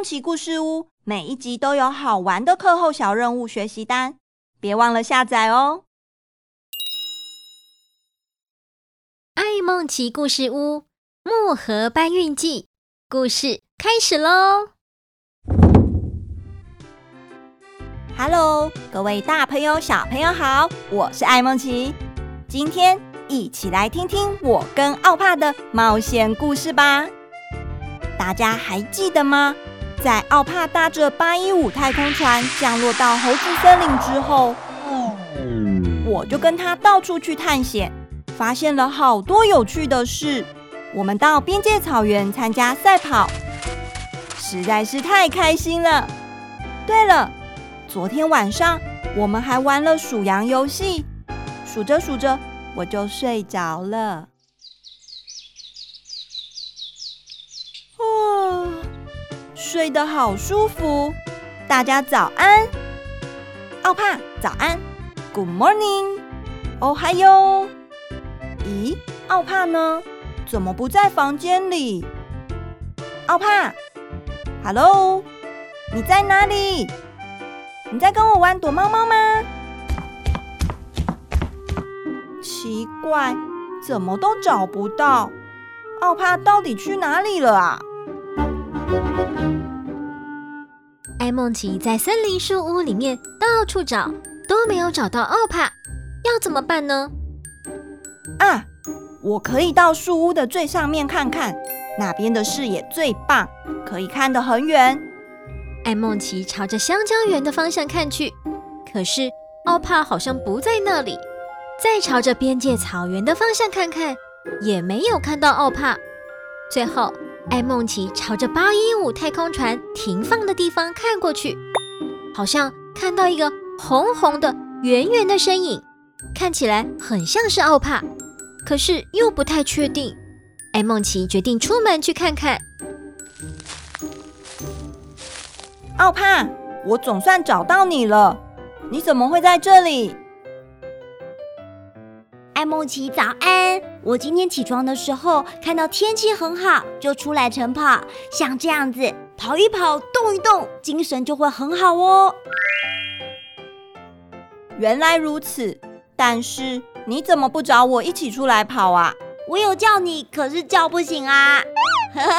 梦奇故事屋每一集都有好玩的课后小任务学习单，别忘了下载哦！爱梦奇故事屋木盒搬运记故事开始喽！Hello，各位大朋友、小朋友好，我是爱梦奇，今天一起来听听我跟奥帕的。冒险故事吧。大家还记得吗？在奥帕搭着八一五太空船降落到猴子森林之后，我就跟他到处去探险，发现了好多有趣的事。我们到边界草原参加赛跑，实在是太开心了。对了，昨天晚上我们还玩了数羊游戏，数着数着我就睡着了。睡得好舒服，大家早安。奥帕早安，Good morning，哦嗨哟。咦，奥帕呢？怎么不在房间里？奥帕，Hello，你在哪里？你在跟我玩躲猫猫吗？奇怪，怎么都找不到？奥帕到底去哪里了啊？爱梦琪在森林树屋里面到处找，都没有找到奥帕，要怎么办呢？啊，我可以到树屋的最上面看看，那边的视野最棒，可以看得很远。艾梦琪朝着香蕉园的方向看去，可是奥帕好像不在那里。再朝着边界草原的方向看看，也没有看到奥帕。最后。爱梦琪朝着八一五太空船停放的地方看过去，好像看到一个红红的、圆圆的身影，看起来很像是奥帕，可是又不太确定。艾梦琪决定出门去看看。奥帕，我总算找到你了，你怎么会在这里？艾梦琪，早安！我今天起床的时候看到天气很好，就出来晨跑。像这样子跑一跑，动一动，精神就会很好哦。原来如此，但是你怎么不找我一起出来跑啊？我有叫你，可是叫不醒啊。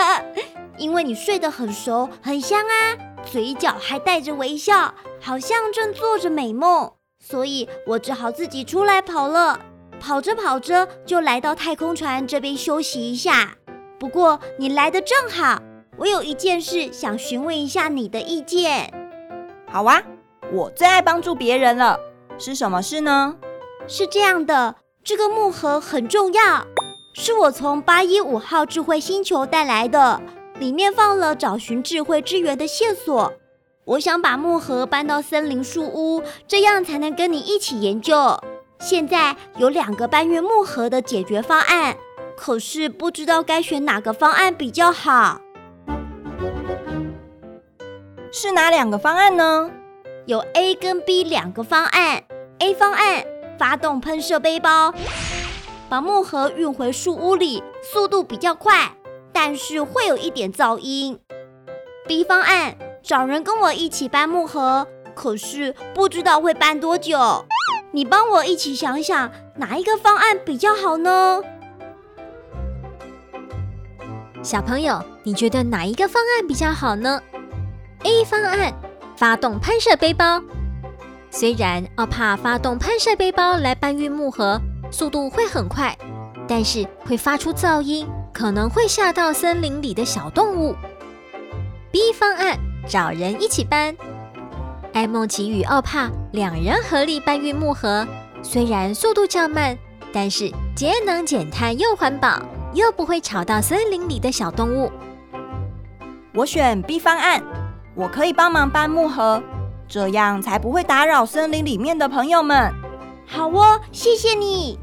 因为你睡得很熟，很香啊，嘴角还带着微笑，好像正做着美梦，所以我只好自己出来跑了。跑着跑着就来到太空船这边休息一下。不过你来的正好，我有一件事想询问一下你的意见。好啊，我最爱帮助别人了。是什么事呢？是这样的，这个木盒很重要，是我从八一五号智慧星球带来的，里面放了找寻智慧之源的线索。我想把木盒搬到森林树屋，这样才能跟你一起研究。现在有两个搬运木盒的解决方案，可是不知道该选哪个方案比较好。是哪两个方案呢？有 A 跟 B 两个方案。A 方案，发动喷射背包，把木盒运回树屋里，速度比较快，但是会有一点噪音。B 方案，找人跟我一起搬木盒，可是不知道会搬多久。你帮我一起想想，哪一个方案比较好呢？小朋友，你觉得哪一个方案比较好呢？A 方案，发动喷射背包。虽然奥帕发动喷射背包来搬运木盒，速度会很快，但是会发出噪音，可能会吓到森林里的小动物。B 方案，找人一起搬。爱梦琪与奥帕两人合力搬运木盒，虽然速度较慢，但是节能减碳又环保，又不会吵到森林里的小动物。我选 B 方案，我可以帮忙搬木盒，这样才不会打扰森林里面的朋友们。好哦，谢谢你。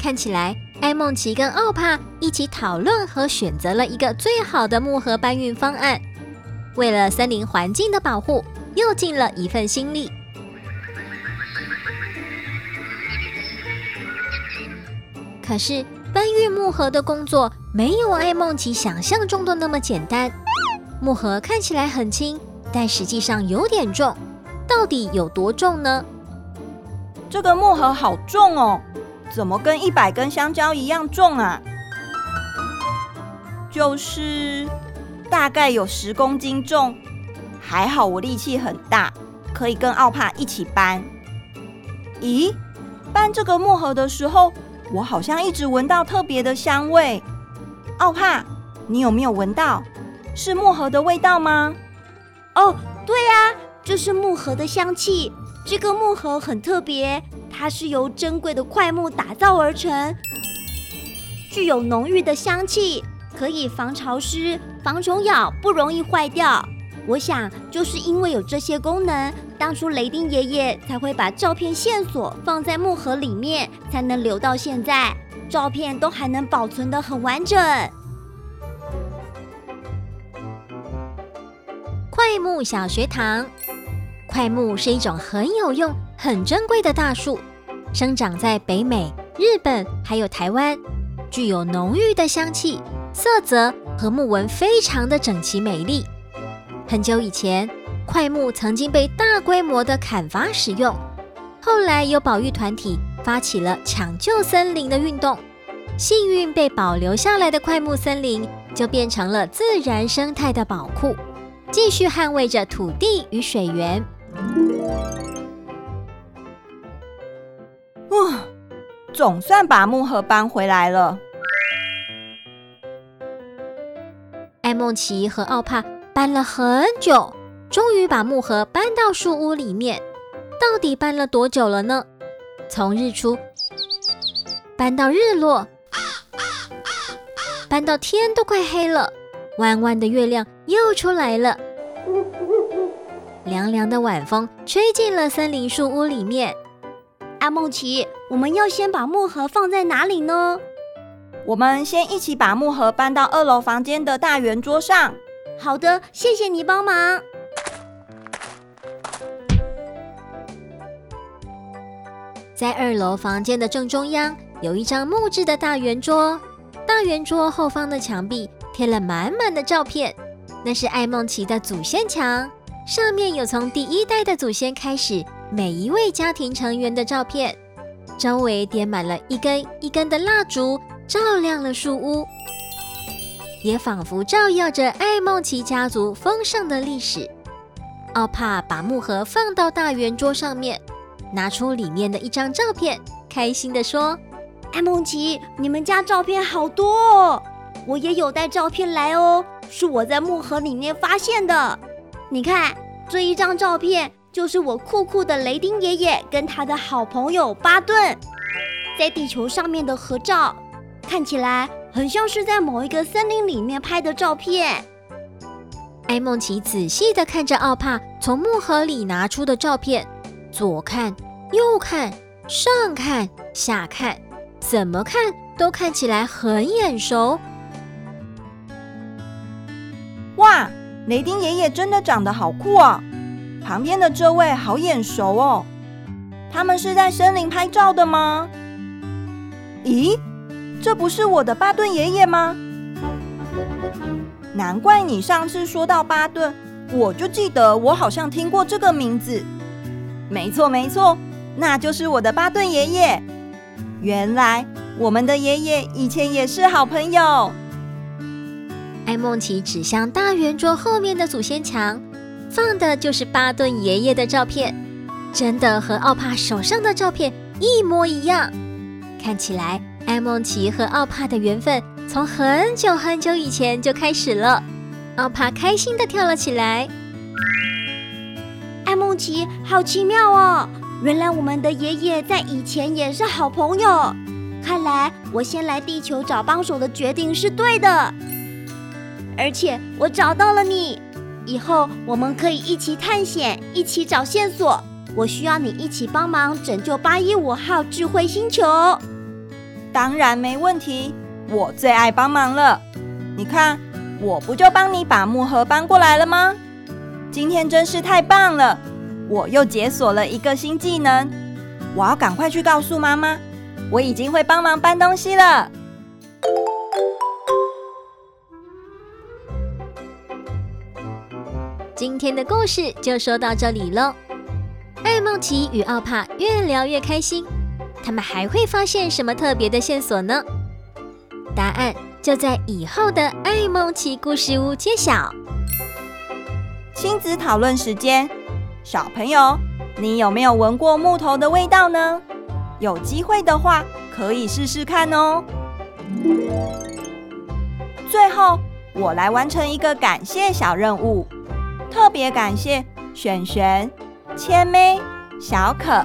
看起来艾梦琪跟奥帕一起讨论和选择了一个最好的木盒搬运方案。为了森林环境的保护，又尽了一份心力。可是搬运木盒的工作没有爱梦琪想象中的那么简单。木盒看起来很轻，但实际上有点重。到底有多重呢？这个木盒好重哦，怎么跟一百根香蕉一样重啊？就是大概有十公斤重。还好我力气很大，可以跟奥帕一起搬。咦，搬这个木盒的时候，我好像一直闻到特别的香味。奥帕，你有没有闻到？是木盒的味道吗？哦，对呀，这是木盒的香气。这个木盒很特别，它是由珍贵的块木打造而成，具有浓郁的香气，可以防潮湿、防虫咬，不容易坏掉。我想，就是因为有这些功能，当初雷丁爷爷才会把照片线索放在木盒里面，才能留到现在，照片都还能保存得很完整。桧木小学堂。桧木是一种很有用、很珍贵的大树，生长在北美、日本还有台湾，具有浓郁的香气，色泽和木纹非常的整齐美丽。很久以前，桧木曾经被大规模的砍伐使用，后来有保育团体发起了抢救森林的运动，幸运被保留下来的桧木森林就变成了自然生态的宝库，继续捍卫着土地与水源。哇，总算把木盒搬回来了。爱孟奇和奥帕搬了很久，终于把木盒搬到树屋里面。到底搬了多久了呢？从日出搬到日落，搬到天都快黑了，弯弯的月亮又出来了。凉凉的晚风吹进了森林树屋里面。阿梦奇，我们要先把木盒放在哪里呢？我们先一起把木盒搬到二楼房间的大圆桌上。好的，谢谢你帮忙。在二楼房间的正中央有一张木质的大圆桌，大圆桌后方的墙壁贴了满满的照片，那是爱梦琪的祖先墙。上面有从第一代的祖先开始，每一位家庭成员的照片，周围点满了一根一根的蜡烛，照亮了树屋，也仿佛照耀着爱孟奇家族丰盛的历史。奥帕把木盒放到大圆桌上面，拿出里面的一张照片，开心地说：“爱孟奇，你们家照片好多哦，我也有带照片来哦，是我在木盒里面发现的。”你看这一张照片，就是我酷酷的雷丁爷爷跟他的好朋友巴顿在地球上面的合照，看起来很像是在某一个森林里面拍的照片。艾梦奇仔细的看着奥帕从木盒里拿出的照片，左看右看，上看下看，怎么看都看起来很眼熟。哇！雷丁爷爷真的长得好酷哦，旁边的这位好眼熟哦，他们是在森林拍照的吗？咦，这不是我的巴顿爷爷吗？难怪你上次说到巴顿，我就记得我好像听过这个名字。没错没错，那就是我的巴顿爷爷。原来我们的爷爷以前也是好朋友。艾梦奇指向大圆桌后面的祖先墙，放的就是巴顿爷爷的照片，真的和奥帕手上的照片一模一样。看起来，艾梦奇和奥帕的缘分从很久很久以前就开始了。奥帕开心地跳了起来。艾梦奇，好奇妙哦！原来我们的爷爷在以前也是好朋友。看来，我先来地球找帮手的决定是对的。而且我找到了你，以后我们可以一起探险，一起找线索。我需要你一起帮忙拯救八一五号智慧星球。当然没问题，我最爱帮忙了。你看，我不就帮你把木盒搬过来了吗？今天真是太棒了，我又解锁了一个新技能，我要赶快去告诉妈妈，我已经会帮忙搬东西了。今天的故事就说到这里喽。艾梦琪与奥帕越聊越开心。他们还会发现什么特别的线索呢？答案就在以后的爱梦奇故事屋揭晓。亲子讨论时间，小朋友，你有没有闻过木头的味道呢？有机会的话，可以试试看哦。最后，我来完成一个感谢小任务，特别感谢璇璇、千妹、小可